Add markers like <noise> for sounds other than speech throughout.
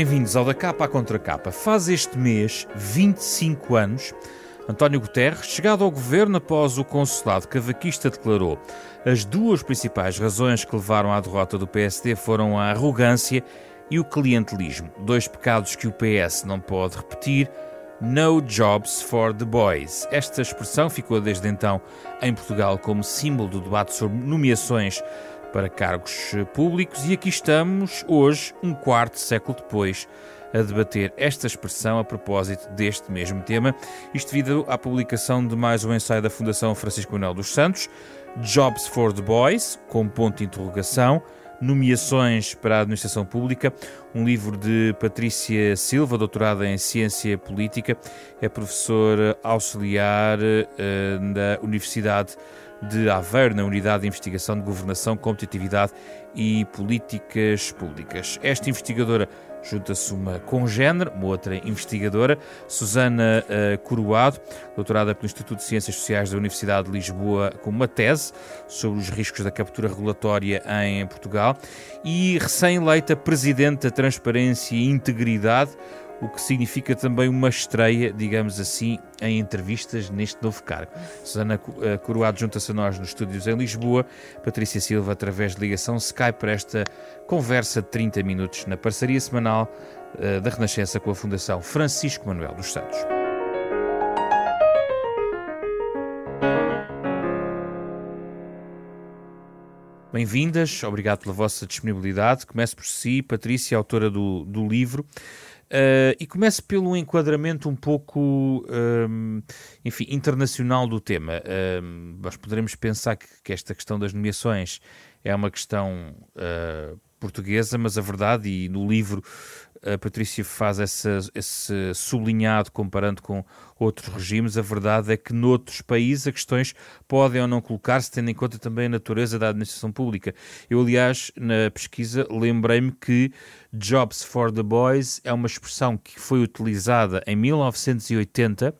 Bem-vindos ao Da Capa à Contra Capa. Faz este mês 25 anos. António Guterres, chegado ao governo após o consulado cavaquista, declarou: as duas principais razões que levaram à derrota do PSD foram a arrogância e o clientelismo. Dois pecados que o PS não pode repetir. No Jobs for the Boys. Esta expressão ficou desde então em Portugal como símbolo do debate sobre nomeações para cargos públicos. E aqui estamos hoje, um quarto século depois, a debater esta expressão a propósito deste mesmo tema, isto devido à publicação de mais um ensaio da Fundação Francisco Manuel dos Santos, Jobs for the Boys, com ponto de interrogação, nomeações para a administração pública, um livro de Patrícia Silva, doutorada em Ciência Política, é professora auxiliar uh, da Universidade de Aveiro, na Unidade de Investigação de Governação, Competitividade e Políticas Públicas. Esta investigadora junta-se uma congénere, uma outra investigadora, Susana uh, Coroado, doutorada pelo Instituto de Ciências Sociais da Universidade de Lisboa, com uma tese sobre os riscos da captura regulatória em Portugal, e recém-eleita Presidente da Transparência e Integridade, o que significa também uma estreia, digamos assim, em entrevistas neste novo cargo. Susana eh, Coroado junta-se a nós nos estúdios em Lisboa, Patrícia Silva através de ligação Skype para esta conversa de 30 minutos na parceria semanal uh, da Renascença com a Fundação Francisco Manuel dos Santos. Bem-vindas, obrigado pela vossa disponibilidade. Começo por si, Patrícia, autora do, do livro. Uh, e começo pelo enquadramento um pouco, um, enfim, internacional do tema. Um, nós poderemos pensar que, que, esta questão das nomeações é uma questão uh, portuguesa, mas a verdade, e no livro a Patrícia faz essa, esse sublinhado comparando com outros regimes, a verdade é que noutros países as questões podem ou não colocar-se, tendo em conta também a natureza da administração pública. Eu, aliás, na pesquisa, lembrei-me que Jobs for the Boys é uma expressão que foi utilizada em 1980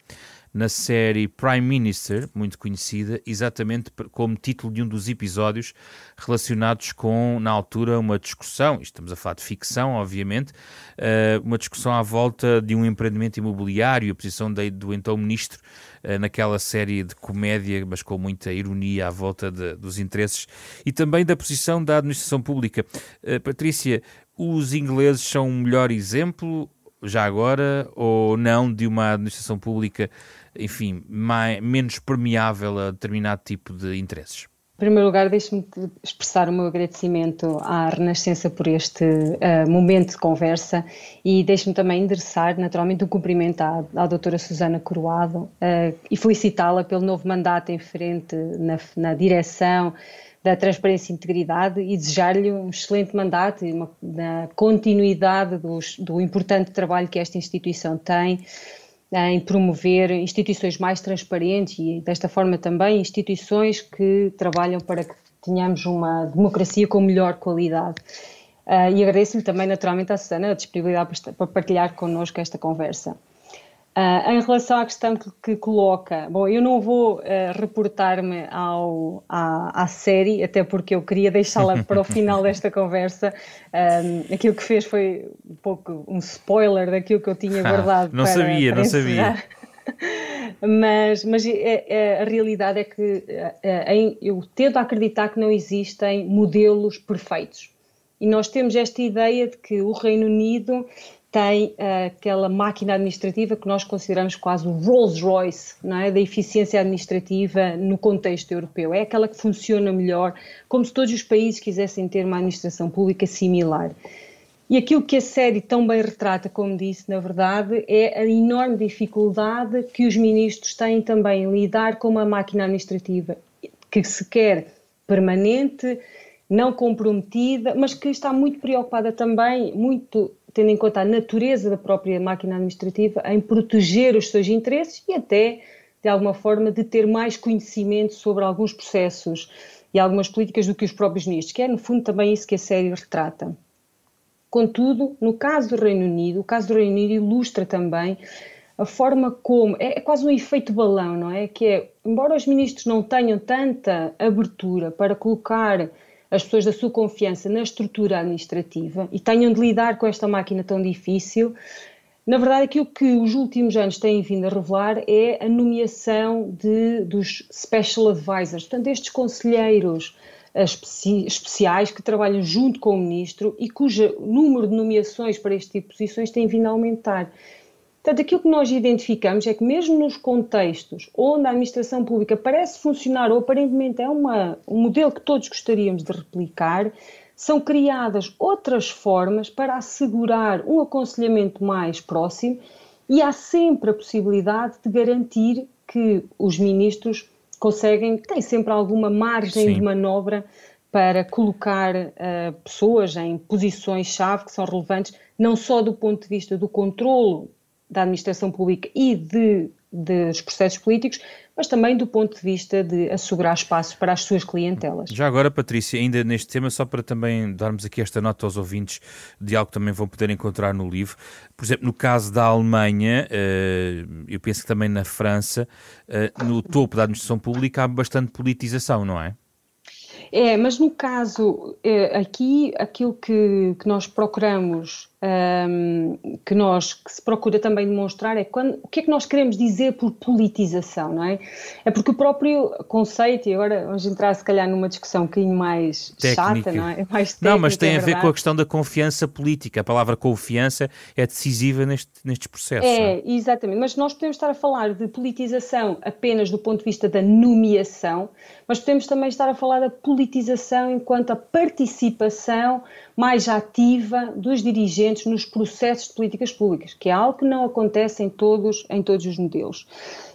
na série Prime Minister, muito conhecida, exatamente como título de um dos episódios relacionados com, na altura, uma discussão, estamos a falar de ficção, obviamente, uh, uma discussão à volta de um empreendimento imobiliário, a posição do então ministro uh, naquela série de comédia, mas com muita ironia à volta de, dos interesses, e também da posição da administração pública. Uh, Patrícia, os ingleses são um melhor exemplo já agora ou não de uma administração pública enfim, mais, menos permeável a determinado tipo de interesses? Em primeiro lugar, deixe-me expressar o meu agradecimento à Renascença por este uh, momento de conversa e deixe-me também endereçar, naturalmente, um cumprimento à, à doutora Susana Coroado uh, e felicitá-la pelo novo mandato em frente na, na direção da transparência e integridade e desejar-lhe um excelente mandato e uma, continuidade dos, do importante trabalho que esta instituição tem em promover instituições mais transparentes e, desta forma, também instituições que trabalham para que tenhamos uma democracia com melhor qualidade. Uh, e agradeço-lhe também, naturalmente, à Susana a disponibilidade para partilhar connosco esta conversa. Uh, em relação à questão que, que coloca, bom, eu não vou uh, reportar-me à, à série, até porque eu queria deixá-la <laughs> para o final desta conversa. Um, aquilo que fez foi um pouco um spoiler daquilo que eu tinha ah, guardado. não para, sabia, para não sabia. <laughs> mas, mas é, é, a realidade é que eu tento acreditar que não existem modelos perfeitos. E nós temos esta ideia de que o Reino Unido tem uh, aquela máquina administrativa que nós consideramos quase o Rolls Royce não é? da eficiência administrativa no contexto europeu. É aquela que funciona melhor, como se todos os países quisessem ter uma administração pública similar. E aquilo que a série tão bem retrata, como disse, na verdade, é a enorme dificuldade que os ministros têm também em lidar com uma máquina administrativa que se quer permanente, não comprometida, mas que está muito preocupada também, muito tendo em conta a natureza da própria máquina administrativa, em proteger os seus interesses e até, de alguma forma, de ter mais conhecimento sobre alguns processos e algumas políticas do que os próprios ministros, que é, no fundo, também isso que a série retrata. Contudo, no caso do Reino Unido, o caso do Reino Unido ilustra também a forma como. É, é quase um efeito balão, não é? Que é, embora os ministros não tenham tanta abertura para colocar as pessoas da sua confiança na estrutura administrativa e tenham de lidar com esta máquina tão difícil. Na verdade, aquilo que os últimos anos têm vindo a revelar é a nomeação de, dos special advisors, portanto, estes conselheiros eh, especi especiais que trabalham junto com o ministro e cujo número de nomeações para este tipo de posições tem vindo a aumentar. Portanto, aquilo que nós identificamos é que, mesmo nos contextos onde a administração pública parece funcionar ou aparentemente é uma, um modelo que todos gostaríamos de replicar, são criadas outras formas para assegurar um aconselhamento mais próximo e há sempre a possibilidade de garantir que os ministros conseguem, têm sempre alguma margem Sim. de manobra para colocar uh, pessoas em posições-chave que são relevantes, não só do ponto de vista do controlo da administração pública e de, dos processos políticos, mas também do ponto de vista de assegurar espaços para as suas clientelas. Já agora, Patrícia, ainda neste tema, só para também darmos aqui esta nota aos ouvintes de algo que também vão poder encontrar no livro. Por exemplo, no caso da Alemanha, eh, eu penso que também na França, eh, no topo da administração pública há bastante politização, não é? É, mas no caso é, aqui, aquilo que, que nós procuramos, um, que nós que se procura também demonstrar é quando, o que é que nós queremos dizer por politização, não é? É porque o próprio conceito, e agora vamos entrar se calhar numa discussão um bocadinho mais Técnica. chata, não é? é mais técnica, não, mas tem é a ver com a questão da confiança política. A palavra confiança é decisiva neste, nestes processos. É, é, exatamente. Mas nós podemos estar a falar de politização apenas do ponto de vista da nomeação, mas podemos também estar a falar da politização enquanto a participação mais ativa dos dirigentes nos processos de políticas públicas, que é algo que não acontece em todos, em todos os modelos.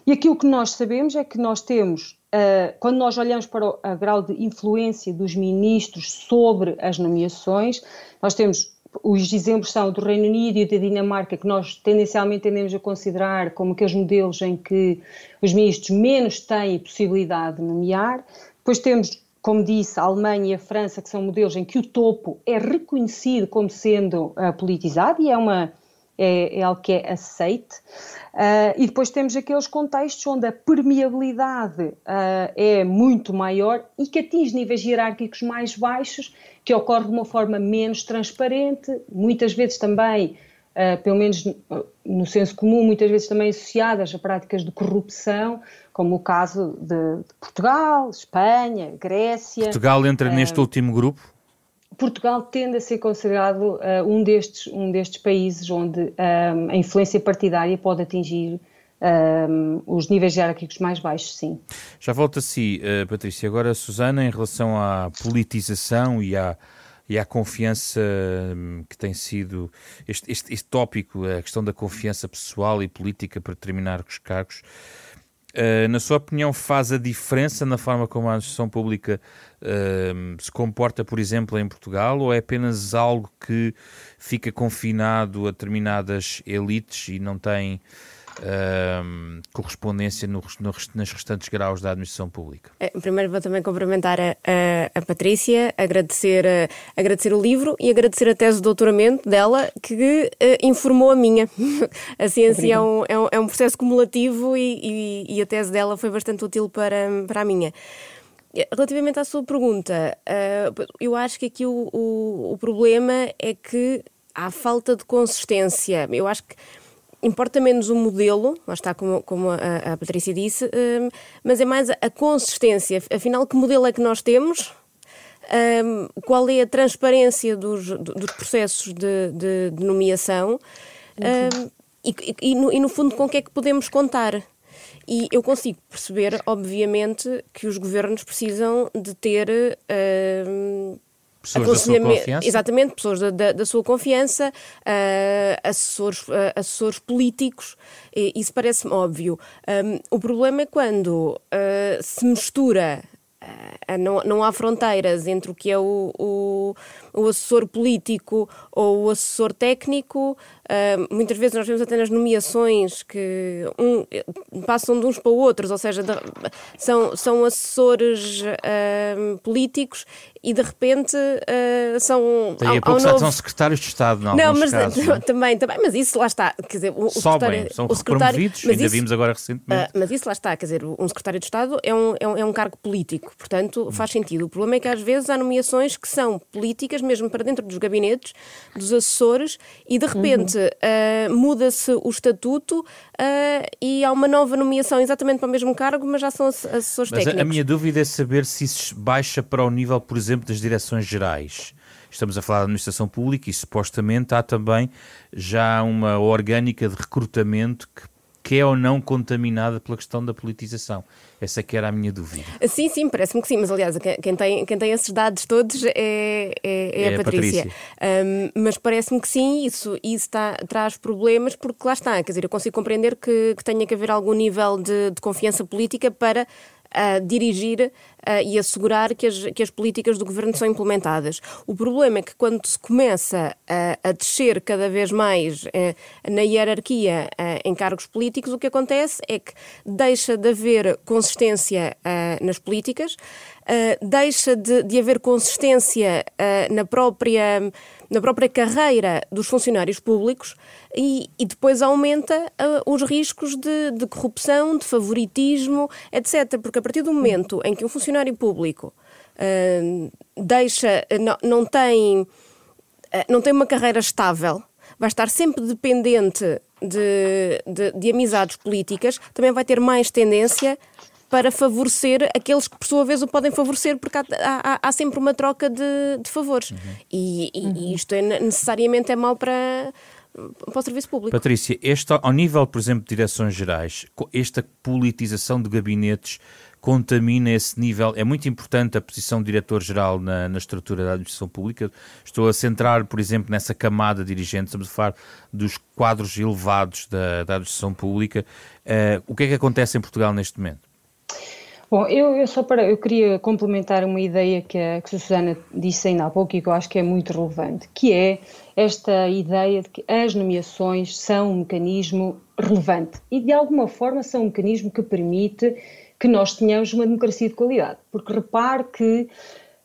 E aquilo que nós sabemos é que nós temos, uh, quando nós olhamos para o grau de influência dos ministros sobre as nomeações, nós temos os exemplos são do Reino Unido e da Dinamarca, que nós tendencialmente tendemos a considerar como aqueles modelos em que os ministros menos têm possibilidade de nomear. Depois temos, como disse, a Alemanha e a França, que são modelos em que o topo é reconhecido como sendo uh, politizado e é uma é, é algo que é aceite. Uh, e depois temos aqueles contextos onde a permeabilidade uh, é muito maior e que atinge níveis hierárquicos mais baixos, que ocorre de uma forma menos transparente, muitas vezes também, uh, pelo menos no senso comum, muitas vezes também associadas a práticas de corrupção, como o caso de, de Portugal, Espanha, Grécia. Portugal entra neste último grupo? Portugal tende a ser considerado uh, um, destes, um destes países onde um, a influência partidária pode atingir um, os níveis hierárquicos mais baixos, sim. Já volto a si, uh, Patrícia. Agora, Susana, em relação à politização e à, e à confiança hum, que tem sido este, este, este tópico, a questão da confiança pessoal e política para terminar os cargos. Uh, na sua opinião, faz a diferença na forma como a administração pública uh, se comporta, por exemplo, em Portugal, ou é apenas algo que fica confinado a determinadas elites e não tem uh, correspondência no, no, nas restantes graus da administração pública. É, primeiro vou também cumprimentar a, a, a Patrícia, agradecer, a, agradecer o livro e agradecer a tese de doutoramento dela que uh, informou a minha. <laughs> a ciência é um, é um, é, um, processo cumulativo e, e, e, a tese dela foi bastante útil para, para a minha. Relativamente à sua pergunta, uh, eu acho que aqui o, o, o problema é que há falta de consistência. Eu acho que importa menos o modelo, lá está como, como a, a, Patrícia disse, um, mas é mais a, consistência. Afinal, que modelo é que nós temos? Um, qual é a transparência dos, dos processos de, de, de nomeação? Um, e, e, no, e, no, fundo, com o que é que podemos contar? E eu consigo perceber, obviamente, que os governos precisam de ter Pessoas da sua confiança? Exatamente, pessoas da, da, da sua confiança, uh, assessores, uh, assessores políticos, e, isso parece-me óbvio. Um, o problema é quando uh, se mistura não, não há fronteiras entre o que é o, o, o assessor político ou o assessor técnico. Uh, muitas vezes nós vemos até nas nomeações que um, passam de uns para outros, ou seja, de, são, são assessores uh, políticos e de repente uh, são. Daí a pouco novo... são secretários de Estado, não, não mas casos, <laughs> não? também, também, mas isso lá está. Quer dizer, o, Sobem, são o secretário, mas ainda isso, vimos agora recentemente. Uh, mas isso lá está, quer dizer, um secretário de Estado é um, é um, é um cargo político, portanto faz sentido. O problema é que às vezes há nomeações que são políticas, mesmo para dentro dos gabinetes, dos assessores, e de repente uh, muda-se o estatuto uh, e há uma nova nomeação exatamente para o mesmo cargo, mas já são assessores mas técnicos. A, a minha dúvida é saber se isso baixa para o nível, por exemplo, das direções gerais. Estamos a falar da administração pública e supostamente há também já uma orgânica de recrutamento que que é ou não contaminada pela questão da politização. Essa é que era a minha dúvida. Sim, sim, parece-me que sim, mas aliás, quem tem, quem tem esses dados todos é, é, é, é a Patrícia. Patrícia. Um, mas parece-me que sim, isso, isso tá, traz problemas, porque lá está, quer dizer, eu consigo compreender que, que tenha que haver algum nível de, de confiança política para a dirigir e assegurar que as, que as políticas do governo são implementadas. O problema é que quando se começa a, a descer cada vez mais uh, na hierarquia em cargos políticos, o que acontece é que deixa de haver consistência nas políticas, deixa de, de, haver consistência na própria na própria carreira dos funcionários públicos e, e depois aumenta uh, os riscos de, de, corrupção, de favoritismo, etc. Porque a partir do momento em que um funcionário público uh, deixa, não, não, tem, uh, não tem uma carreira estável, vai estar sempre dependente de, de, de amizades políticas, também vai ter mais tendência para favorecer aqueles que, por sua vez, o podem favorecer, porque há, há, há sempre uma troca de, de favores. Uhum. E, e, uhum. isto é, necessariamente é mau para, para o serviço público. Patrícia, este, ao nível, por exemplo, de direções gerais, esta politização de gabinetes contamina esse nível. É muito importante a posição de diretor-geral na, na, estrutura da administração pública. Estou a centrar, por exemplo, nessa camada dirigente, estamos a falar dos quadros elevados da, da administração pública. Uh, o que é que acontece em Portugal neste momento? Bom, eu, eu, só para eu queria complementar uma ideia que a, que a Susana disse ainda há pouco e que eu acho que é muito relevante, que é esta ideia de que as nomeações são um mecanismo relevante e de alguma forma são um mecanismo que permite que nós tenhamos uma democracia de qualidade, porque repare que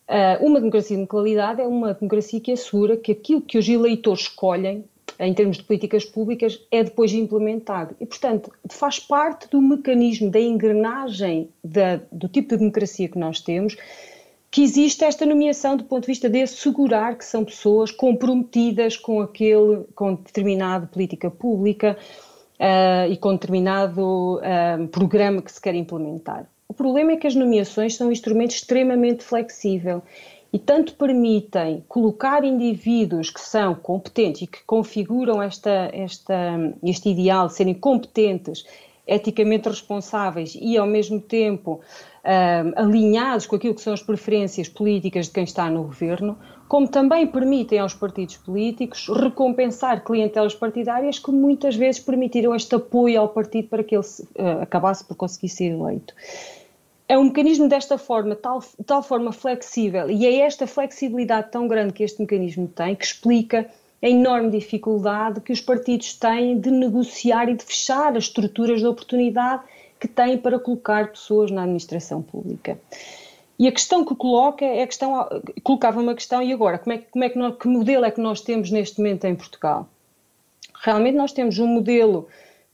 uh, uma democracia de qualidade é uma democracia que assegura que aquilo que os eleitores escolhem em termos de políticas públicas, é depois implementado. E, portanto, faz parte do mecanismo, da engrenagem da, do tipo de democracia que nós temos, que existe esta nomeação do ponto de vista de assegurar que são pessoas comprometidas com aquele, com determinada política pública uh, e com determinado uh, programa que se quer implementar. O problema é que as nomeações são um instrumento extremamente flexível e tanto permitem colocar indivíduos que são competentes e que configuram esta, esta, este ideal de serem competentes, eticamente responsáveis e, ao mesmo tempo, alinhados com aquilo que são as preferências políticas de quem está no governo, como também permitem aos partidos políticos recompensar clientelas partidárias que muitas vezes permitiram este apoio ao partido para que ele uh, acabasse por conseguir ser eleito é um mecanismo desta forma, tal, tal forma flexível, e é esta flexibilidade tão grande que este mecanismo tem que explica a enorme dificuldade que os partidos têm de negociar e de fechar as estruturas de oportunidade que têm para colocar pessoas na administração pública. E a questão que coloca é a questão, colocava uma questão, e agora, como é, como é que, nós, que modelo é que nós temos neste momento em Portugal? Realmente nós temos um modelo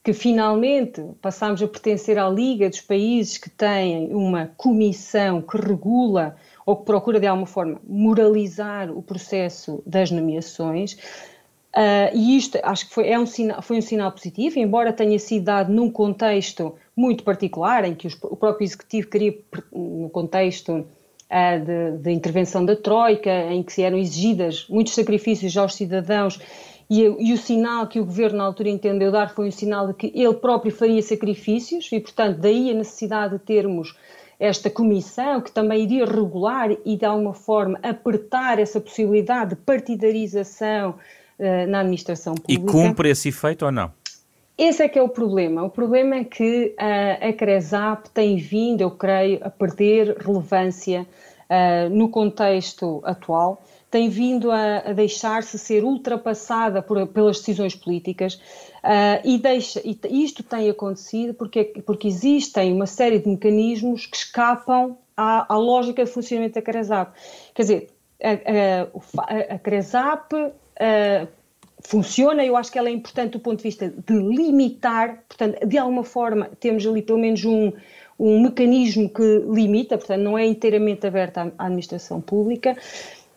que finalmente passamos a pertencer à Liga dos países que têm uma comissão que regula ou que procura de alguma forma moralizar o processo das nomeações. Uh, e isto acho que foi, é um sinal, foi um sinal positivo, embora tenha sido dado num contexto muito particular, em que os, o próprio Executivo queria, no contexto uh, de, de intervenção da Troika, em que se eram exigidas muitos sacrifícios aos cidadãos e, e, o sinal que o governo na altura entendeu dar foi um sinal de que ele próprio faria sacrifícios e, portanto, daí a necessidade de termos esta comissão que também iria regular e de alguma forma apertar essa possibilidade de partidarização uh, na administração pública. E cumpre esse efeito ou não? Esse é que é o problema. O problema é que uh, a CRESAP tem vindo, eu creio, a perder relevância uh, no contexto atual tem vindo a, a deixar-se ser ultrapassada por, pelas decisões políticas uh, e, deixa, e isto tem acontecido porque, porque existem uma série de mecanismos que escapam à, à lógica de funcionamento da CRESAP. Quer dizer, a, a, a CRESAP uh, funciona, eu acho que ela é importante do ponto de vista de limitar, portanto, de alguma forma temos ali pelo menos um, um mecanismo que limita, portanto, não é inteiramente aberta à administração pública,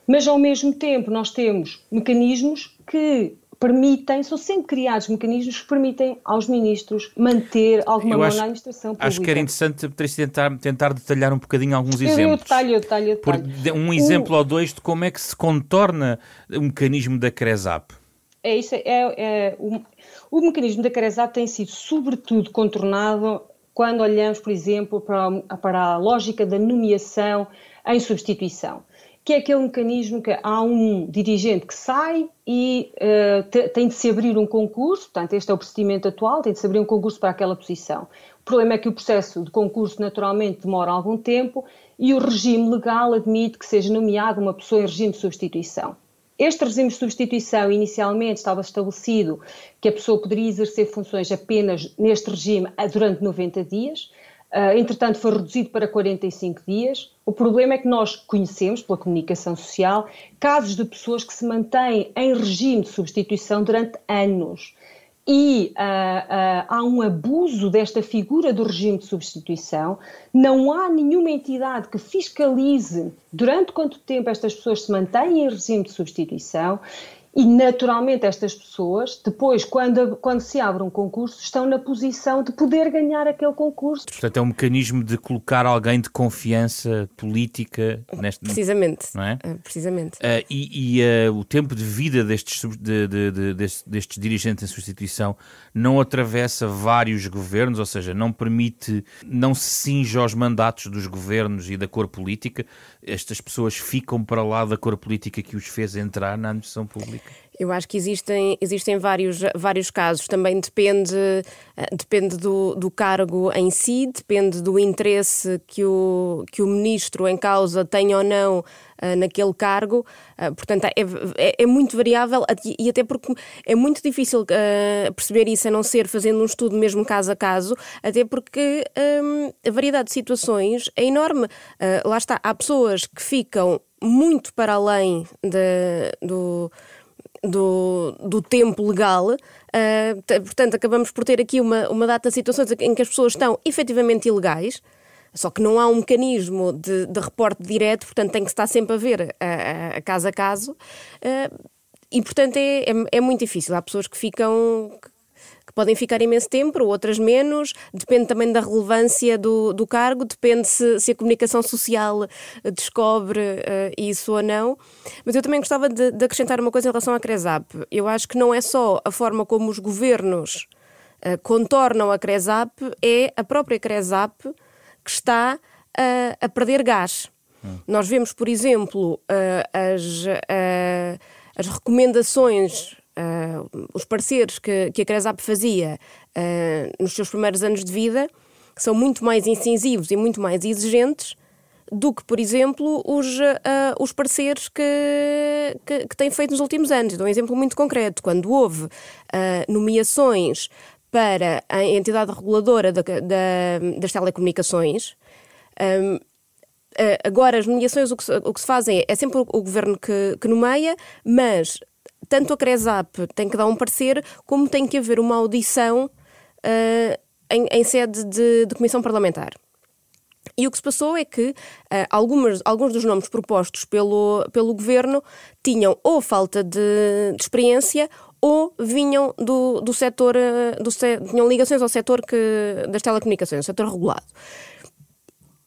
mas ao mesmo tempo nós temos mecanismos que permitem, são sempre criados mecanismos que permitem aos ministros manter alguma eu mão na administração pública. Acho que era interessante tentar, tentar detalhar um bocadinho alguns exemplos. Eu detalho, eu detalho, eu detalho. Um exemplo o, ou dois de como é que se contorna o mecanismo da CRESAP. É isso, é, é o, o mecanismo da CRESAP tem sido sobretudo contornado quando olhamos, por exemplo, para, para a lógica da nomeação em substituição que é aquele mecanismo que há um dirigente que sai e uh, tem de se abrir um concurso, portanto, este é o procedimento atual, tem de se abrir um concurso para aquela posição. O problema é que o processo de concurso naturalmente demora algum tempo e o regime legal admite que seja nomeada uma pessoa em regime de substituição. Este regime de substituição inicialmente estava estabelecido que a pessoa poderia exercer funções apenas neste regime durante 90 dias. Uh, entretanto, foi reduzido para 45 dias. O problema é que nós conhecemos, pela comunicação social, casos de pessoas que se mantêm em regime de substituição durante anos. E uh, uh, há um abuso desta figura do regime de substituição. Não há nenhuma entidade que fiscalize durante quanto tempo estas pessoas se mantêm em regime de substituição e, naturalmente, estas pessoas, depois, quando, quando se abre um concurso, estão na posição de poder ganhar aquele concurso. Portanto, é um mecanismo de colocar alguém de confiança política neste. Precisamente. Não é? Uh, precisamente. Uh, e, e uh, o tempo de vida destes, de, de, de, destes, destes dirigentes em substituição não atravessa vários governos, ou seja, não permite, não se cinge aos mandatos dos governos e da cor política. Estas pessoas ficam para lá da cor política que os fez entrar na administração pública. Eu acho que existem, existem vários, vários casos. Também depende, eh, depende do, do cargo em si, depende do interesse que o, que o ministro em causa tem ou não uh, naquele cargo. Uh, portanto, é, é, é, muito variável e até porque é muito difícil uh, perceber isso a não ser fazendo um estudo mesmo caso a caso, até porque um, a variedade de situações é enorme. lá está, há pessoas que ficam muito para além de, do do, do tempo legal. Uh, portanto, acabamos por ter aqui uma, uma data de situações em que as pessoas estão efetivamente ilegais, só que não há um mecanismo de, de reporte direto, portanto, tem que estar sempre a ver a, a, a caso a caso. Uh, e, portanto, é, é, é, muito difícil. Há pessoas que ficam, podem ficar imenso tempo, outras menos, depende também da relevância do, do cargo, depende se, se a comunicação social eh, descobre uh, isso ou não. Mas eu também gostava de, de, acrescentar uma coisa em relação à CRESAP. Eu acho que não é só a forma como os governos uh, contornam a CRESAP, é a própria CRESAP que está uh, a perder gás. Hum. Nós vemos, por exemplo, as, as recomendações uh, os pareceres que, que a Cresap fazia uh, nos seus primeiros anos de vida são muito mais incisivos e muito mais exigentes do que, por exemplo, os, uh, os que, que, que têm feito nos últimos anos. Dou um exemplo muito concreto. Quando houve nomeações para a entidade reguladora da, da, das telecomunicações, um, agora as nomeações o que, se, o que se fazem é, é sempre o, o governo que, que nomeia, mas tanto a CRESAP tem que dar um parecer, como tem que haver uma audição uh, em, em, sede de, de, comissão parlamentar. E o que se passou é que uh, algumas, alguns dos nomes propostos pelo, pelo governo tinham ou falta de, de experiência ou vinham do, do setor, uh, do, tinham ligações ao setor que, das telecomunicações, setor regulado.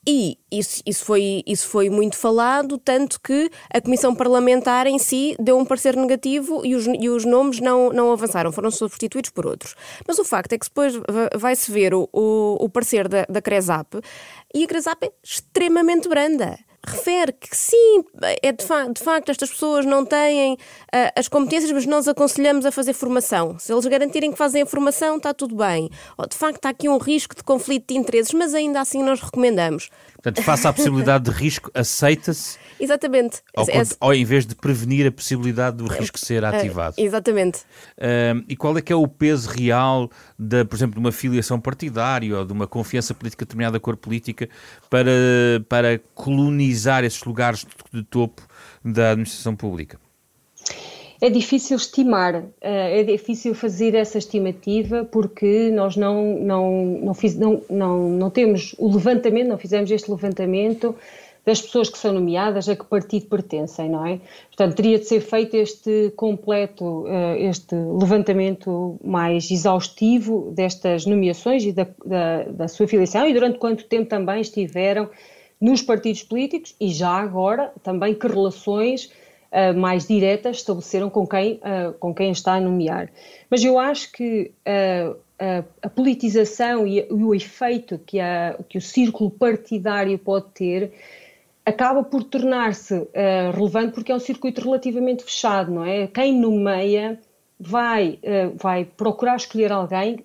E isso, isso, foi, isso foi muito falado, tanto que a Comissão Parlamentar em si deu um parecer negativo e os, e os nomes não, não avançaram, foram substituídos por outros. Mas o facto é que depois vai-se ver o, o, o parecer da, da CRESAP e a CRESAP é extremamente branda. Refere que sim, é de, fa de facto estas pessoas não têm uh, as competências, mas nós aconselhamos a fazer formação. Se eles garantirem que fazem a formação, está tudo bem. Ou de facto há aqui um risco de conflito de interesses, mas ainda assim nós recomendamos. Portanto, face à possibilidade de risco, aceita-se. Exatamente. Ao, ao, em vez de prevenir a possibilidade do risco ser ativado. Uh, exatamente. Uh, e qual é que é o peso real, de, por exemplo, de uma filiação partidária ou de uma confiança política de determinada cor política para, para colonizar esses lugares de, de topo da administração pública? É difícil estimar, eh, é difícil fazer essa estimativa porque nós não, não, não, fiz, não, não, não temos o levantamento, não fizemos este levantamento das pessoas que são nomeadas, a que partido pertencem, não é? Portanto, teria de ser feito este completo, eh, este levantamento mais exaustivo destas nomeações e da, da, da sua filiação e durante quanto tempo também estiveram nos partidos políticos e já agora também que relações uh, mais diretas estabeleceram com quem, uh, com quem está a nomear. Mas eu acho que uh, a politização e, o efeito que, a, que o círculo partidário pode ter acaba por tornar-se relevante porque é um circuito relativamente fechado, não é? Quem nomeia vai, vai procurar escolher alguém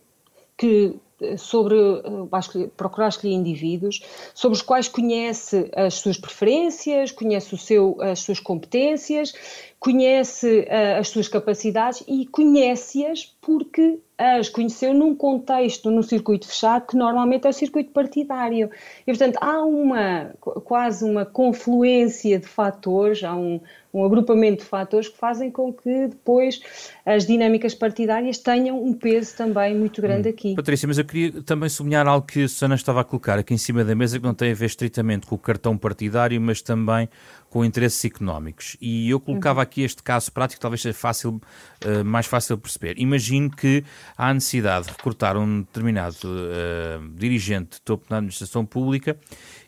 que sobre eh, procurar escolher indivíduos sobre os quais conhece as suas preferências, conhece o seu, as suas competências, conhece uh, as suas capacidades e conhece-as porque as conheceu num contexto, num circuito fechado, que normalmente é o circuito partidário. E, portanto, há uma, quase uma confluência de fatores, há um, um agrupamento de fatores que fazem com que depois as dinâmicas partidárias tenham um peso também muito grande hum. aqui. Patrícia, mas eu queria também sublinhar algo que a Susana estava a colocar aqui em cima da mesa, que não tem a ver estritamente com o cartão partidário, mas também com interesses económicos. E eu colocava uhum. aqui este caso prático, talvez seja fácil, uh, mais fácil de perceber. Imagino que há necessidade de recrutar um determinado uh, dirigente de topo da administração pública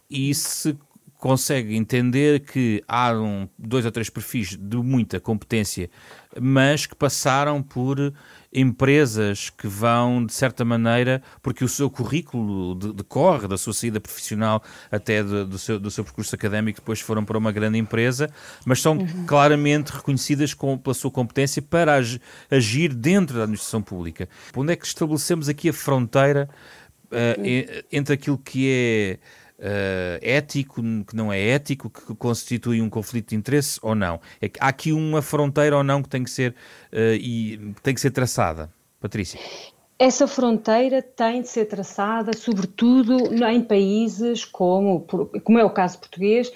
e se consegue entender que há um, dois ou três perfis de muita competência, mas que passaram por empresas que vão, de certa maneira, porque o seu currículo decorre da sua saída profissional até do, do, seu, do seu percurso académico, depois foram para uma grande empresa, mas são uhum. claramente reconhecidas com, pela sua competência para agir dentro da administração pública. Onde é que estabelecemos aqui a fronteira uh, entre aquilo que é uh, ético, que não é ético, que constitui um conflito de interesse ou não? É há aqui uma fronteira ou não que tem que ser, uh, e, tem que ser traçada? Patrícia. Essa fronteira tem de ser traçada, sobretudo em países como, como é o caso português,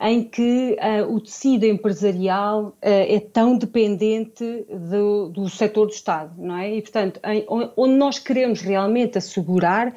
em que uh, o tecido empresarial uh, é tão dependente do, do setor do Estado, não é? E, portanto, em, onde nós queremos realmente assegurar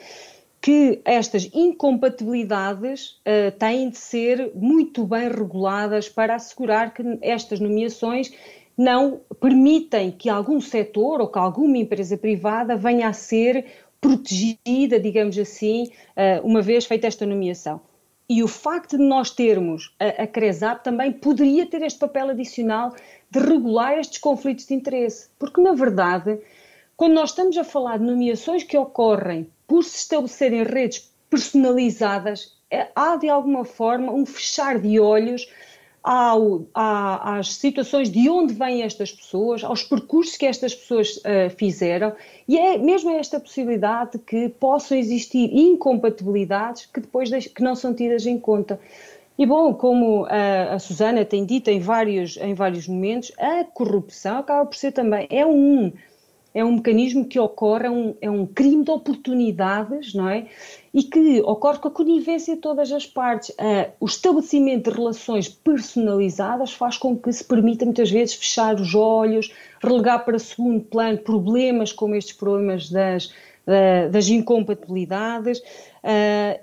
que estas incompatibilidades uh, têm de ser muito bem reguladas para assegurar que estas nomeações não permitem que algum setor ou que alguma empresa privada venha a ser protegida, digamos assim, uh, uma vez feita esta nomeação. E o facto de nós termos a, a CRESAP também poderia ter este papel adicional de regular estes conflitos de interesse, porque na verdade, quando nós estamos a falar de nomeações que ocorrem por se estabelecerem redes personalizadas, é, há de alguma forma um fechar de olhos ao, às situações de onde vêm estas pessoas, aos percursos que estas pessoas uh, fizeram, e é mesmo esta possibilidade de que possam existir incompatibilidades que depois que não são tidas em conta. E bom, como a, a Susana tem dito em vários, em vários momentos, a corrupção acaba por ser também, é um é um mecanismo que ocorre, é um, é um crime de oportunidades, não é? E que ocorre com a conivência de todas as partes. Uh, o estabelecimento de relações personalizadas faz com que se permita muitas vezes fechar os olhos, relegar para segundo plano problemas como estes problemas das, das incompatibilidades,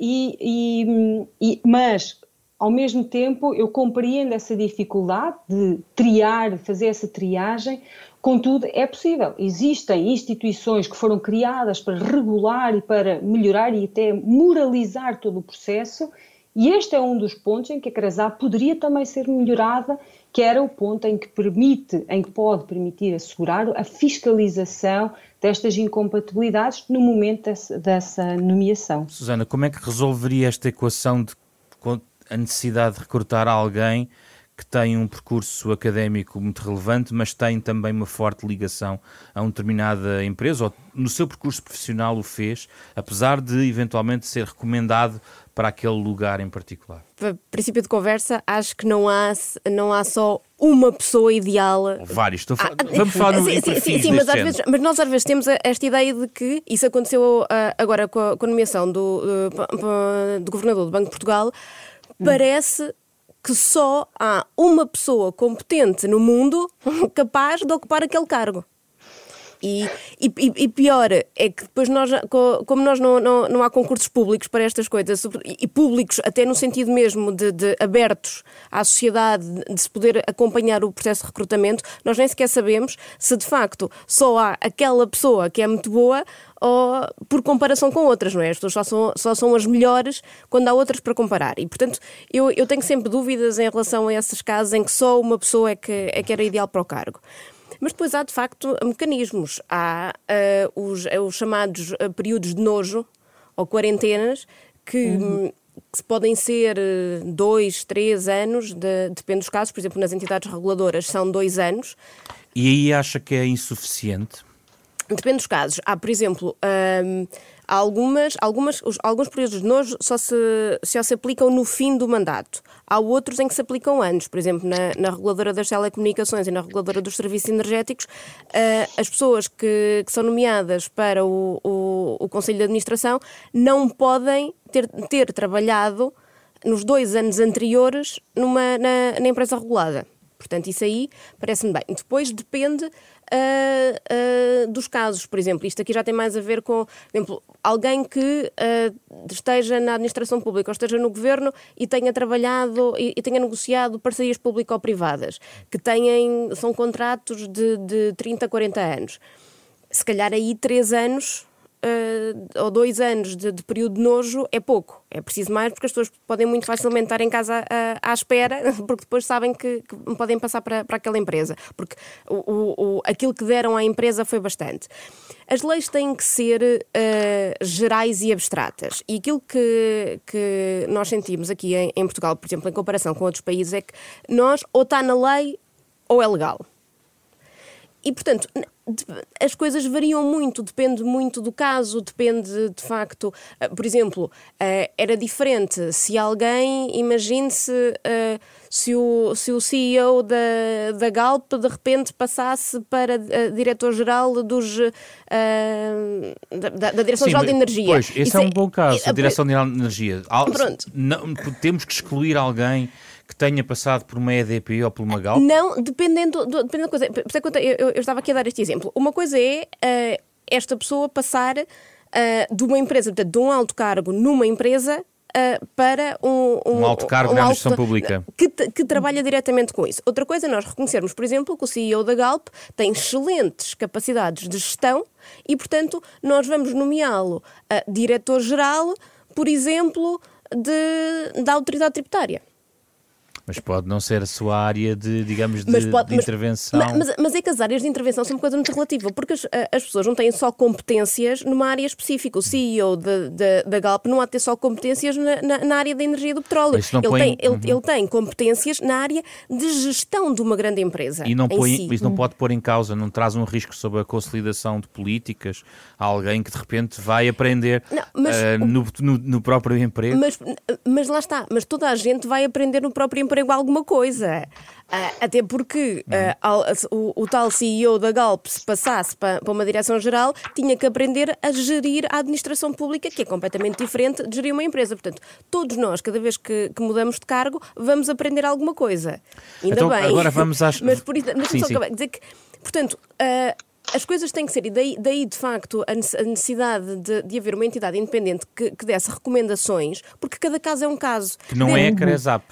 e, e, e, mas ao mesmo tempo eu compreendo essa dificuldade de triar, fazer essa triagem, Contudo, é possível. Existem instituições que foram criadas para regular e para melhorar e até moralizar todo o processo, e este é um dos pontos em que a CRASA poderia também ser melhorada, que era o ponto em que permite, em que pode permitir assegurar a fiscalização destas incompatibilidades no momento dessa, dessa nomeação. Susana, como é que resolveria esta equação de a necessidade de recrutar alguém que tem um percurso académico muito relevante, mas tem também uma forte ligação a uma determinada empresa, ou no seu percurso profissional o fez, apesar de eventualmente ser recomendado para aquele lugar em particular. Para princípio de conversa, acho que não há, não há só uma pessoa ideal. Vários. Estou ah, Vamos falar no sim, sim, sim, sim mas, vezes, mas, nós às vezes temos esta ideia de que isso aconteceu uh, agora com a, com a nomeação do, do governador do Banco de Portugal. Hum. Parece que só há uma pessoa competente no mundo <laughs> capaz de ocupar aquele cargo. E, e, e, pior é que depois nós, como nós não, não, não há concursos públicos para estas coisas, e públicos até no sentido mesmo de, de, abertos à sociedade, de se poder acompanhar o processo de recrutamento, nós nem sequer sabemos se de facto só há aquela pessoa que é muito boa ou por comparação com outras, não é? As pessoas só são, só são as melhores quando há outras para comparar. E, portanto, eu, eu tenho sempre dúvidas em relação a esses casos em que só uma pessoa é que, é que era ideal para o cargo. Mas depois há, de facto, mecanismos. Há uh, os, uh, os, chamados uh, períodos de nojo ou quarentenas que. Uhum. Que podem ser dois, três anos, de, depende dos casos, por exemplo, nas entidades reguladoras são dois anos. E aí acha que é insuficiente? Depende dos casos. Há, por exemplo, hum, algumas, algumas, os, alguns períodos de nojo só se, só se aplicam no fim do mandato. Há outros em que se aplicam antes. Por exemplo, na, na reguladora das telecomunicações e na reguladora dos serviços energéticos, uh, as pessoas que, que, são nomeadas para o, o, o Conselho de Administração não podem ter, ter trabalhado nos dois anos anteriores numa, na, na empresa regulada. Portanto, isso aí parece-me bem. Depois depende uh, uh, dos casos, por exemplo. Isto aqui já tem mais a ver com, exemplo, alguém que uh, esteja na administração pública ou esteja no governo e tenha trabalhado e, e tenha negociado parcerias público-privadas, que têm, são contratos de, de 30, 40 anos. Se calhar aí três anos uh, ou dois anos de, de, período de nojo é pouco. É preciso mais porque as pessoas podem muito facilmente estar em casa uh, à espera, <laughs> porque depois sabem que, que podem passar para, para aquela empresa. Porque o, o, aquilo que deram à empresa foi bastante. As leis têm que ser uh, gerais e abstratas. E aquilo que, que nós sentimos aqui em, em Portugal, por exemplo, em comparação com outros países, é que nós ou está na lei ou é legal. E, portanto, as coisas variam muito, depende muito do caso, depende de facto. Eh, por exemplo, eh, era diferente se alguém, imagine-se, eh, se o, se o CEO da, da Galp de repente passasse para diretor-geral dos. da, da Direção-Geral de Energia. Pois, esse Isso é um bom caso, a Direção-Geral de Energia. Pronto. Não, temos que excluir alguém que tenha passado por uma EDP ou por uma Galp? Não, dependendo, do, dependendo da coisa. Eu, eu, eu, estava aqui a dar este exemplo. Uma coisa é uh, esta pessoa passar uh, de uma empresa, portanto, de um alto cargo numa empresa Uh, para um, um, um, alto cargo um na administração alto, pública. Que, que, trabalha diretamente com isso. Outra coisa é nós reconhecermos, por exemplo, que o CEO da Galp tem excelentes capacidades de gestão e, portanto, nós vamos nomeá-lo diretor-geral, por exemplo, de, da autoridade tributária. Mas pode não ser a sua área de, digamos, de, pode, de intervenção. Mas, mas, mas, é que as áreas de intervenção são uma coisa muito relativa, porque as, as pessoas não têm só competências numa área específica. O CEO da Galp não há de ter só competências na, na, na área da energia do petróleo. Ele, põe... tem, ele, uhum. ele, tem competências na área de gestão de uma grande empresa. E não põe, si. isso não pode pôr em causa, não traz um risco sobre a consolidação de políticas a alguém que de repente vai aprender não, mas, uh, no, no, no, próprio emprego. Mas, mas lá está, mas toda a gente vai aprender no próprio emprego emprego alguma coisa. Uh, até porque uh, o, o, tal CEO da Galp, se passasse para, para uma direção-geral, tinha que aprender a gerir a administração pública, que é completamente diferente de gerir uma empresa. Portanto, todos nós, cada vez que, que mudamos de cargo, vamos aprender alguma coisa. Ainda então, bem. Agora vamos às. <laughs> Mas por isso, mas sim, só sim. dizer que, portanto. Uh, as coisas têm que ser, e daí, daí de facto a necessidade de, de haver uma entidade independente que, que desse recomendações, porque cada caso é um caso. Que não é a Cresap.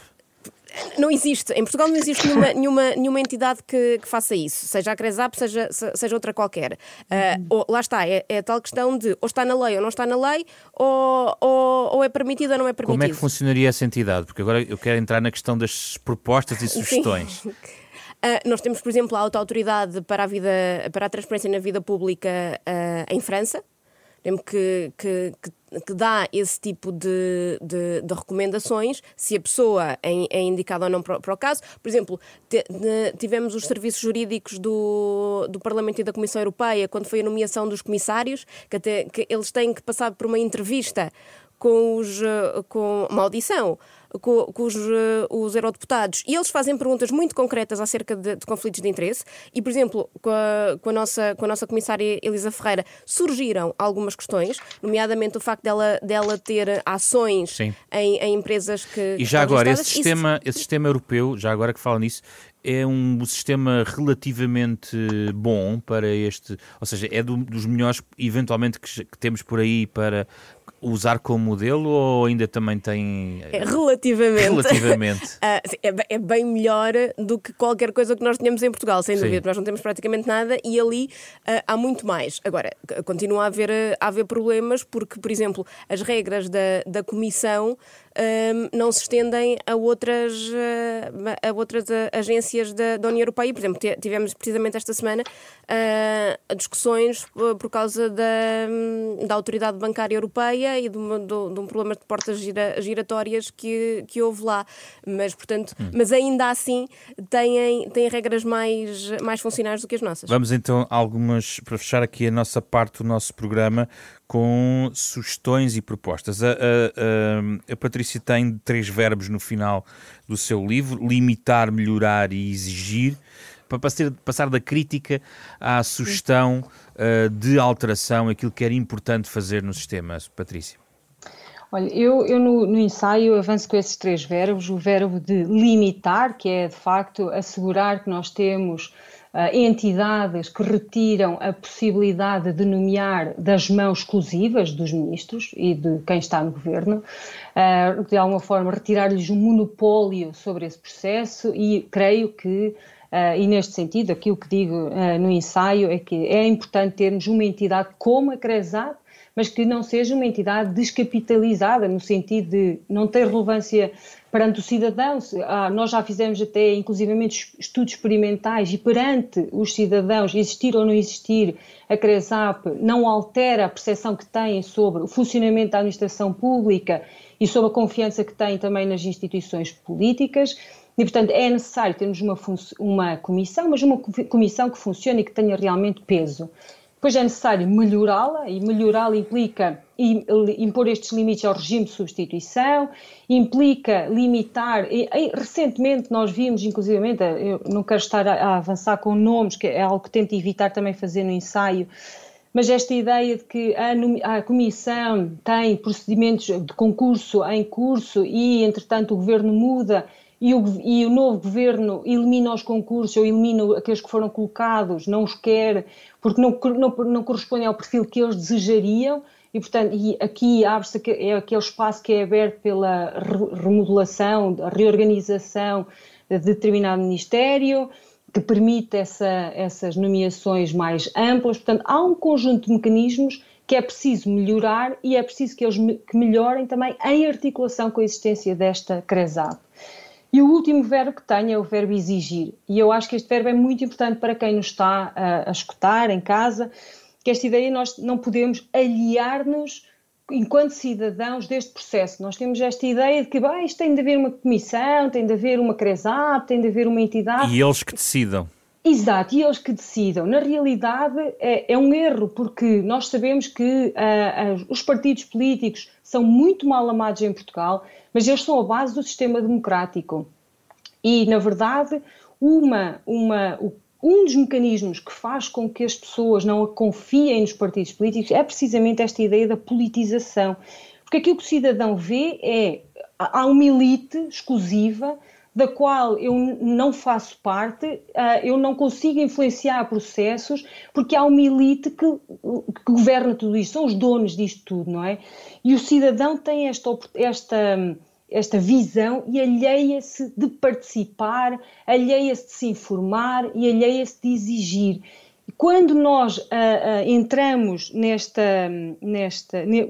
Não existe. Em Portugal não existe nenhuma, nenhuma, nenhuma entidade que, que, faça isso, seja a Cresap, seja, seja outra qualquer. Uh, ou, lá está, é, é, a tal questão de ou está na lei ou não está na lei, ou, ou, ou é permitido ou não é permitido. Como é que funcionaria essa entidade? Porque agora eu quero entrar na questão das propostas e sugestões. Uh, <laughs> nós temos, por exemplo, a auto-autoridade para a, vida, para a transparência na vida pública uh, em França, que, que, que que dá esse tipo de, de, de recomendações, se a pessoa é, é indicada ou não para, para, o caso. Por exemplo, te, tivemos os serviços jurídicos do, do Parlamento e da Comissão Europeia, quando foi a nomeação dos comissários, que, até, que eles têm que passar por uma entrevista com, os, eh, com uma audição com, com os, uh, os, eurodeputados. E eles fazem perguntas muito concretas acerca de, de conflitos de interesse. E, por exemplo, com a, com a, nossa, com a nossa comissária Elisa Ferreira surgiram algumas questões, nomeadamente o facto dela, dela ter ações em, em, empresas que. E já agora, esse sistema, esse sistema europeu, já agora que fala nisso, é um sistema relativamente bom para este, ou seja, é do, dos melhores eventualmente que, que, temos por aí para usar como modelo ou ainda também tem. É, relativamente. Relativamente. <laughs> uh, é, bem melhor do que qualquer coisa que nós tenhamos em Portugal, sem dúvida. Nós não temos praticamente nada e ali uh, há muito mais. Agora, continua a haver, a haver problemas porque, por exemplo, as regras da, da Comissão um, não se estendem a outras, a outras agências da, da, União Europeia. Por exemplo, tivemos precisamente esta semana uh, discussões por causa da, da Autoridade Bancária Europeia e de, de, de um problema de portas gira, giratórias que, que houve lá. Mas, portanto, hum. mas ainda assim têm, têm regras mais, mais funcionais do que as nossas. Vamos então algumas, para fechar aqui a nossa parte do nosso programa, com sugestões e propostas. A, a, a, Patrícia tem três verbos no final do seu livro: limitar, melhorar e exigir, para passar da crítica à sugestão uh, de alteração, aquilo que era importante fazer no sistema. Patrícia. Olha, eu, eu no, no, ensaio avanço com esses três verbos: o verbo de limitar, que é de facto assegurar que nós temos uh, entidades que retiram a possibilidade de nomear das mãos exclusivas dos ministros e de quem está no governo, uh, de alguma forma retirar-lhes um monopólio sobre esse processo e creio que Uh, e neste sentido, aquilo que digo uh, no ensaio é que é importante termos uma entidade como a CRESAT, mas que não seja uma entidade descapitalizada, no sentido de não ter relevância perante o cidadão. Ah, nós já fizemos até, inclusivamente, estudos experimentais e perante os cidadãos, existir ou não existir, a CRESAP não altera a percepção que têm sobre o funcionamento da administração pública e sobre a confiança que têm também nas instituições políticas. E, portanto, é necessário termos uma, uma comissão, mas uma comissão que funcione e que tenha realmente peso. Depois é necessário melhorá-la, e melhorá-la implica impor estes limites ao regime de substituição, implica limitar, e, e, recentemente nós vimos, inclusivamente, eu não quero estar a, a, avançar com nomes, que é algo que tento evitar também fazer no ensaio, mas esta ideia de que a, a Comissão tem procedimentos de concurso em curso e, entretanto, o Governo muda e o, e o, novo governo elimina os concursos ou elimina aqueles que foram colocados, não os quer, porque não, não, não correspondem ao perfil que eles desejariam, e portanto e aqui abre-se é aquele espaço que é aberto pela remodelação, a reorganização de determinado ministério, que permite essa, essas nomeações mais amplas, portanto há um conjunto de mecanismos que é preciso melhorar e é preciso que eles que melhorem também em articulação com a existência desta CRESAP. E o último verbo que tenho é o verbo exigir. E eu acho que este verbo é muito importante para quem nos está a, a escutar em casa, que esta ideia nós não podemos aliar-nos enquanto cidadãos deste processo. Nós temos esta ideia de que bah, isto tem de haver uma comissão, tem de haver uma CRESAP, tem de haver uma entidade. E eles que decidam. Exato, e eles que decidam. Na realidade é, é um erro, porque nós sabemos que uh, uh, os partidos políticos são muito mal amados em Portugal mas eles são a base do sistema democrático. E, na verdade, uma, uma, um dos mecanismos que faz com que as pessoas não confiem nos partidos políticos é precisamente esta ideia da politização. Porque aquilo que o cidadão vê é há uma elite exclusiva da qual eu não faço parte, ah, eu não consigo influenciar processos, porque há uma elite que, que governa tudo isto, são os donos disto tudo, não é? E o cidadão tem esta, esta, esta visão e alheia-se de participar, alheia-se de se informar e alheia-se de exigir. Quando nós uh, uh, entramos nesta, nesta ne,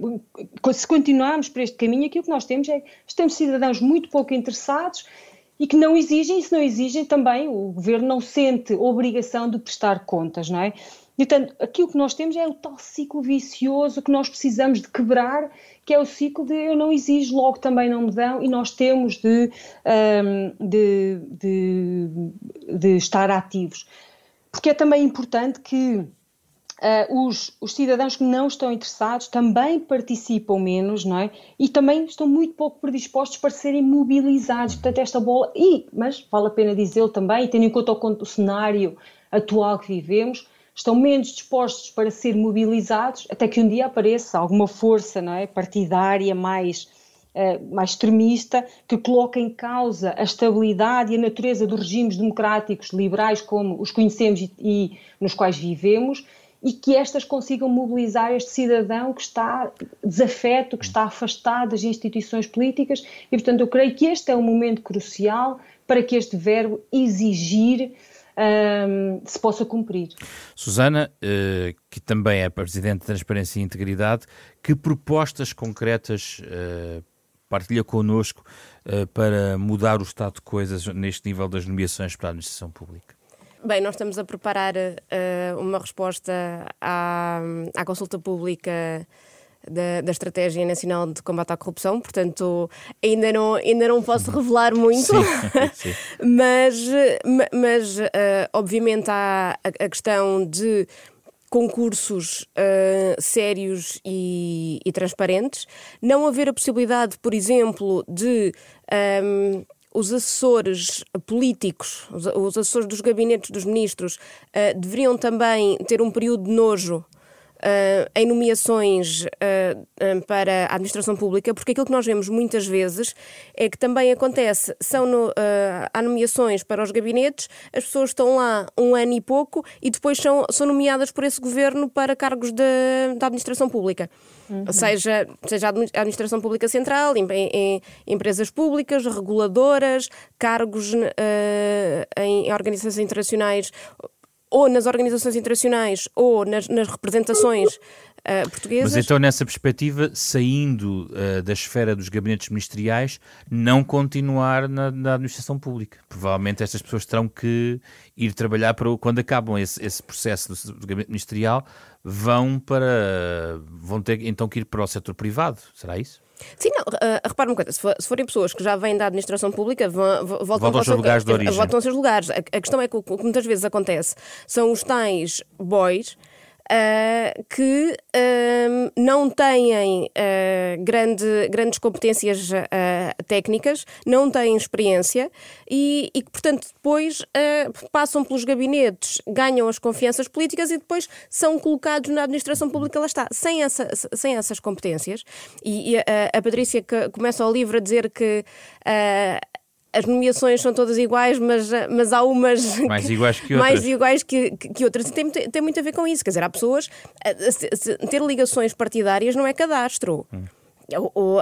se continuarmos por este caminho, aquilo que nós temos é temos cidadãos muito pouco interessados e que não exigem, e se não exigem também o governo não sente obrigação de prestar contas, não é? Portanto, aquilo que nós temos é o tal ciclo vicioso que nós precisamos de quebrar, que é o ciclo de eu não exijo, logo também não me dão, e nós temos de, um, de, de, de estar ativos. Porque é também importante que Uh, os, os, cidadãos que não estão interessados também participam menos, não é? E também estão muito pouco predispostos para serem mobilizados. Portanto, esta bola. E, mas vale a pena dizê-lo também, tendo em conta o, o cenário atual que vivemos, estão menos dispostos para ser mobilizados, até que um dia apareça alguma força não é, partidária mais, uh, mais extremista que coloque em causa a estabilidade e a natureza dos regimes democráticos liberais como os conhecemos e, e nos quais vivemos e que estas consigam mobilizar este cidadão que está desafeto, que está afastado das instituições políticas e, portanto, eu creio que este é um momento crucial para que este verbo exigir um, se possa cumprir. Susana, uh, que também é Presidente de Transparência e Integridade, que propostas concretas uh, partilha connosco uh, para mudar o estado de coisas neste nível das nomeações para a administração pública? Bem, nós estamos a preparar uma resposta à, à consulta pública da, da, Estratégia Nacional de Combate à Corrupção, portanto ainda não, ainda não posso revelar muito, sim, <laughs> sim. mas, mas uh, obviamente há a, a, questão de concursos uh, sérios e, e, transparentes, não haver a possibilidade, por exemplo, de um, ehm, os assessores políticos, os, assessores dos gabinetes dos ministros, uh, deveriam também ter um período de nojo em nomeações uh, para a administração pública, porque aquilo que nós vemos muitas vezes é que também acontece, são no, uh, há nomeações para os gabinetes, as pessoas estão lá um ano e pouco e depois são, são nomeadas por esse governo para cargos de, da administração pública. Uhum. Seja, seja a administração pública central, em, em, empresas públicas, reguladoras, cargos uh, em organizações internacionais ou nas organizações internacionais ou nas, nas representações uh, portuguesas. Mas então, nessa perspectiva, saindo uh, da esfera dos gabinetes ministeriais, não continuar na, na, administração pública. Provavelmente estas pessoas terão que ir trabalhar para quando acabam esse, esse processo do, do, gabinete ministerial, vão para vão ter então que ir para o setor privado. Será isso? Sim, não, uh, repara uma coisa, se, for, se, forem pessoas que já vêm da administração pública, vão, voltam, voltam aos seus lugares de origem. Voltam aos seus lugares. A, a questão é que o que muitas vezes acontece são os tais boys uh, que uh, não têm uh, grande, grandes competências técnicas, não têm experiência e, que, portanto, depois passam pelos gabinetes, ganham as confianças políticas e depois são colocados na administração pública, lá está, sem, essa, sem essas competências. E, e a, a Patrícia começa o livro a dizer que as nomeações são todas iguais, mas, mas há umas <laughs> mais iguais que outras. Mais iguais que, que, que outras. Tem, tem muito a ver com isso. Quer dizer, há pessoas. ter ligações partidárias não é cadastro. Hum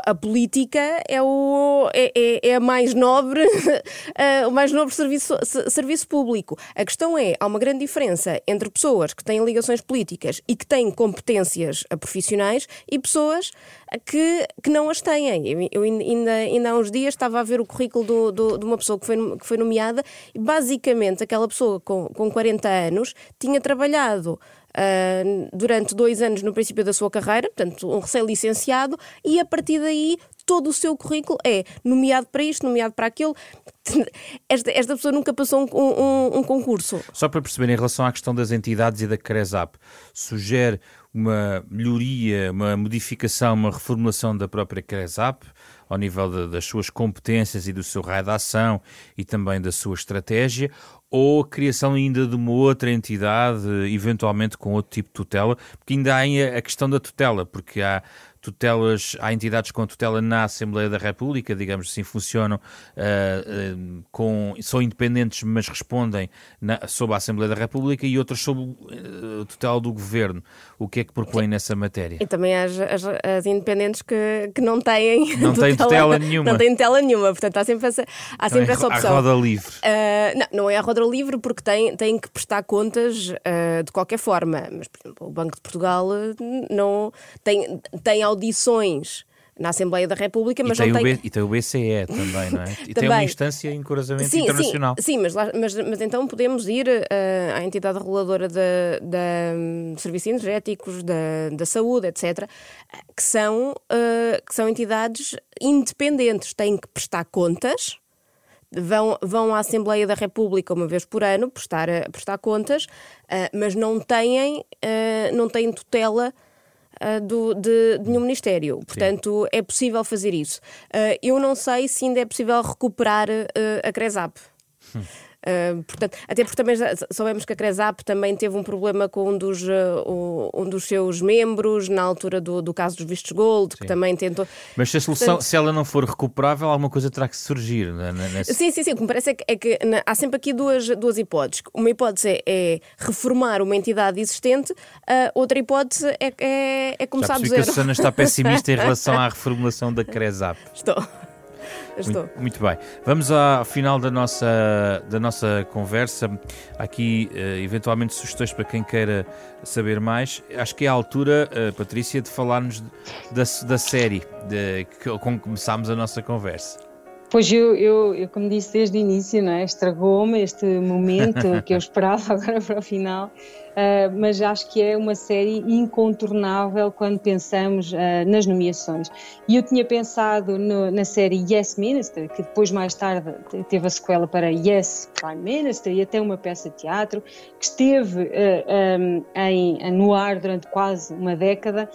a política é, o, é, é, é a mais nobre, <laughs> o mais nobre serviço, serviço público. A questão é, há uma grande diferença entre pessoas que têm ligações políticas e que têm competências profissionais e pessoas que, que não as têm. Eu ainda, ainda há uns dias estava a ver o currículo do, do, de uma pessoa que foi, que foi nomeada e basicamente aquela pessoa com, com 40 anos tinha trabalhado uh, durante dois anos no princípio da sua carreira, portanto, um recém-licenciado, e a partir daí todo o seu currículo é nomeado para isto, nomeado para aquilo. <laughs> Esta, esta pessoa nunca passou um, um, um, concurso. Só para perceber, em relação à questão das entidades e da CRESAP, sugere uma melhoria, uma modificação, uma reformulação da própria CRESAP? ao nível de, das suas competências e do seu raio de ação e também da sua estratégia, ou a criação ainda de uma outra entidade, eventualmente com outro tipo de tutela, porque ainda há a questão da tutela, porque há tutelas, há entidades com tutela na Assembleia da República, digamos assim, funcionam uh, uh, com, são independentes, mas respondem na, sob a Assembleia da República e outras sob uh, tutela do Governo. O que é que propõe nessa matéria? E também as, as, as independentes que, que não têm não tutela, têm tutela nenhuma. Não têm tutela nenhuma, portanto há sempre essa, há sempre então, essa opção. A roda livre. não, não é a roda livre porque têm, têm que prestar contas de qualquer forma, mas por exemplo o Banco de Portugal não tem, tem audições na Assembleia da República, mas e tem não tem... B, e tem o BCE também, não é? <laughs> E também. tem uma instância de encorajamento sim, internacional. Sim, sim mas, lá, mas, mas então podemos ir uh, à entidade reguladora de, de um, serviços energéticos, da, da saúde, etc., que são, uh, que são entidades independentes, têm que prestar contas vão, vão à Assembleia da República uma vez por ano prestar, prestar contas, uh, mas não têm, uh, não têm tutela uh, do, de, de nenhum Ministério. Portanto, Sim. é possível fazer isso. eu não sei se ainda é possível recuperar a CRESAP. Hum. Uh, portanto, até porque também soubemos que a Cresap também teve um problema com um dos, uh, um dos seus membros na altura do, do caso dos vistos gold, sim. que também tentou. Mas se a solução, portanto, se ela não for recuperável, alguma coisa terá que surgir. Né, nesse... Sim, sim, sim. O que me parece é que, é que na, há sempre aqui duas, duas hipóteses. Uma hipótese é, é reformar uma entidade existente, outra hipótese é, é, é começar Já do zero. que a Susana está pessimista em <laughs> relação à reformulação da Cresap. Estou. Estou. Muito, muito, bem. Vamos ao final da nossa, da nossa conversa. Aqui, uh, eventualmente, sugestões para quem queira saber mais. Acho que é a altura, uh, Patrícia, de falarmos da, da série de, com que começámos a nossa conversa. Pois eu, eu, eu, como disse desde o início, não é? estragou-me este momento que eu <laughs> esperava agora para o final, uh, mas acho que é uma série incontornável quando pensamos uh, nas nomeações. E eu tinha pensado no, na série Yes Minister, que depois mais tarde teve a sequela para Yes Prime Minister e até uma peça de teatro, que esteve uh, um, em, no ar durante quase uma década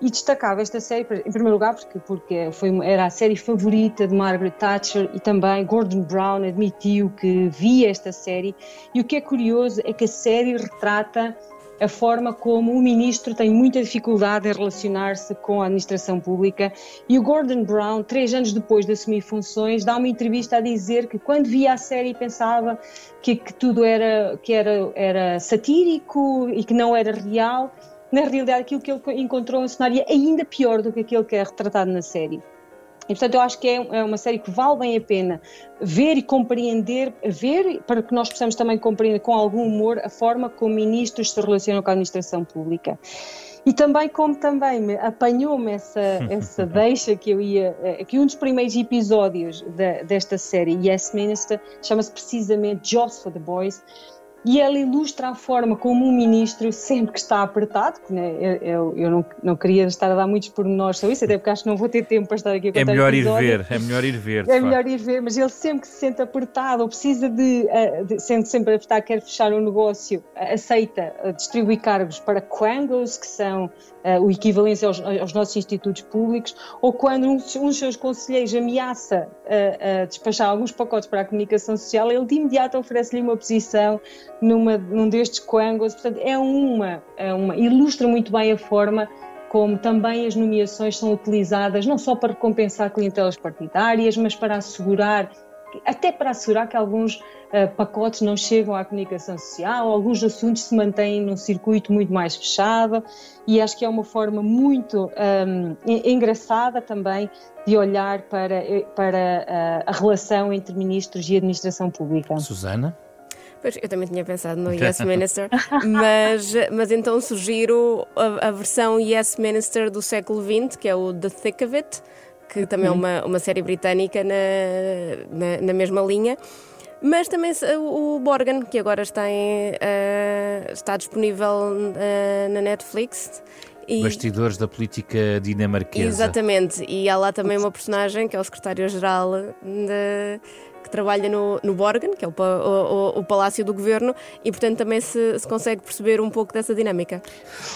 e destacava esta série, em primeiro lugar, porque, porque foi, era a série favorita de Margaret Thatcher e também Gordon Brown admitiu que via esta série. E o que é curioso é que a série retrata a forma como o ministro tem muita dificuldade em relacionar-se com a administração pública. E o Gordon Brown, três anos depois de assumir funções, dá uma entrevista a dizer que quando via a série pensava que, que tudo era, que era, era satírico e que não era real na realidade, aquilo que ele encontrou é um cenário ainda pior do que aquele que é retratado na série. E, portanto, eu acho que é, é uma série que vale bem a pena ver e compreender, ver, para que nós possamos também compreender com algum humor a forma como ministros se relacionam com a administração pública. E também como também me apanhou-me essa, <laughs> essa deixa que eu ia, eh, que um dos primeiros episódios de, desta série, Yes Minister, chama-se precisamente Jobs for the Boys, e ela ilustra a forma como um ministro, sempre que está apertado, né, eu, eu, não, não, queria estar a dar muitos pormenores sobre isso, até porque acho que não vou ter tempo para estar aqui a contar É melhor ir ver, é melhor ir ver. É melhor ir ver, mas ele sempre que se sente apertado ou precisa de, uh, de sente sempre apertado, quer fechar um negócio, aceita uh, distribuir cargos para quangos, que são uh, o equivalente aos, aos, nossos institutos públicos, ou quando um, um dos seus conselheiros ameaça uh, uh, despachar alguns pacotes para a comunicação social, ele de imediato oferece-lhe uma posição numa, num destes quangos. Portanto, é uma, é uma, ilustra muito bem a forma como também as nomeações são utilizadas não só para recompensar clientelas partidárias, mas para assegurar até para assegurar que alguns uh, pacotes não chegam à comunicação social, alguns assuntos se mantêm num circuito muito mais fechado e acho que é uma forma muito um, engraçada também de olhar para, eh, para uh, a relação entre ministros e administração pública. Susana? Pois, eu também tinha pensado no <laughs> Yes Minister, mas, mas então sugiro a, a versão Yes Minister do século XX, que é o The Thick of It, que também é uhum. uma, uma série britânica na, na, na mesma linha. Mas também o Borgen, que agora está, em, uh, está disponível uh, na Netflix. E... Bastidores da política dinamarquesa. Exatamente, e há lá também uma personagem que é o secretário-geral de que trabalha no, no Borgen, que é o, o, o, Palácio do Governo, e portanto também se, se, consegue perceber um pouco dessa dinâmica.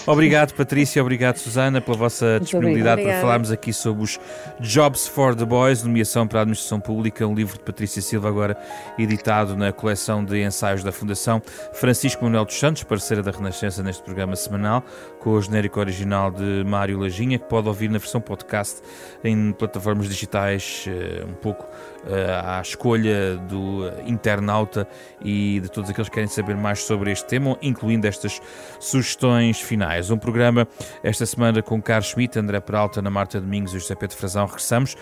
Obrigado, Patrícia, obrigado, Susana, pela vossa disponibilidade para falarmos aqui sobre os Jobs for the Boys, nomeação para a Administração Pública, um livro de Patrícia Silva, agora editado na coleção de ensaios da Fundação Francisco Manuel dos Santos, parceira da Renascença neste programa semanal, com o genérico original de Mário Lajinha, que pode ouvir na versão podcast em plataformas digitais, eh, um pouco à escolha do internauta e de todos aqueles que querem saber mais sobre este tema, incluindo estas sugestões finais. Um programa esta semana com Carlos Schmidt, André Peralta, Ana Marta Domingos e José Pedro Frazão. Regressamos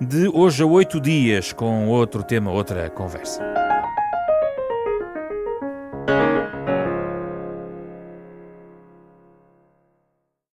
de hoje a oito dias com outro tema, outra conversa.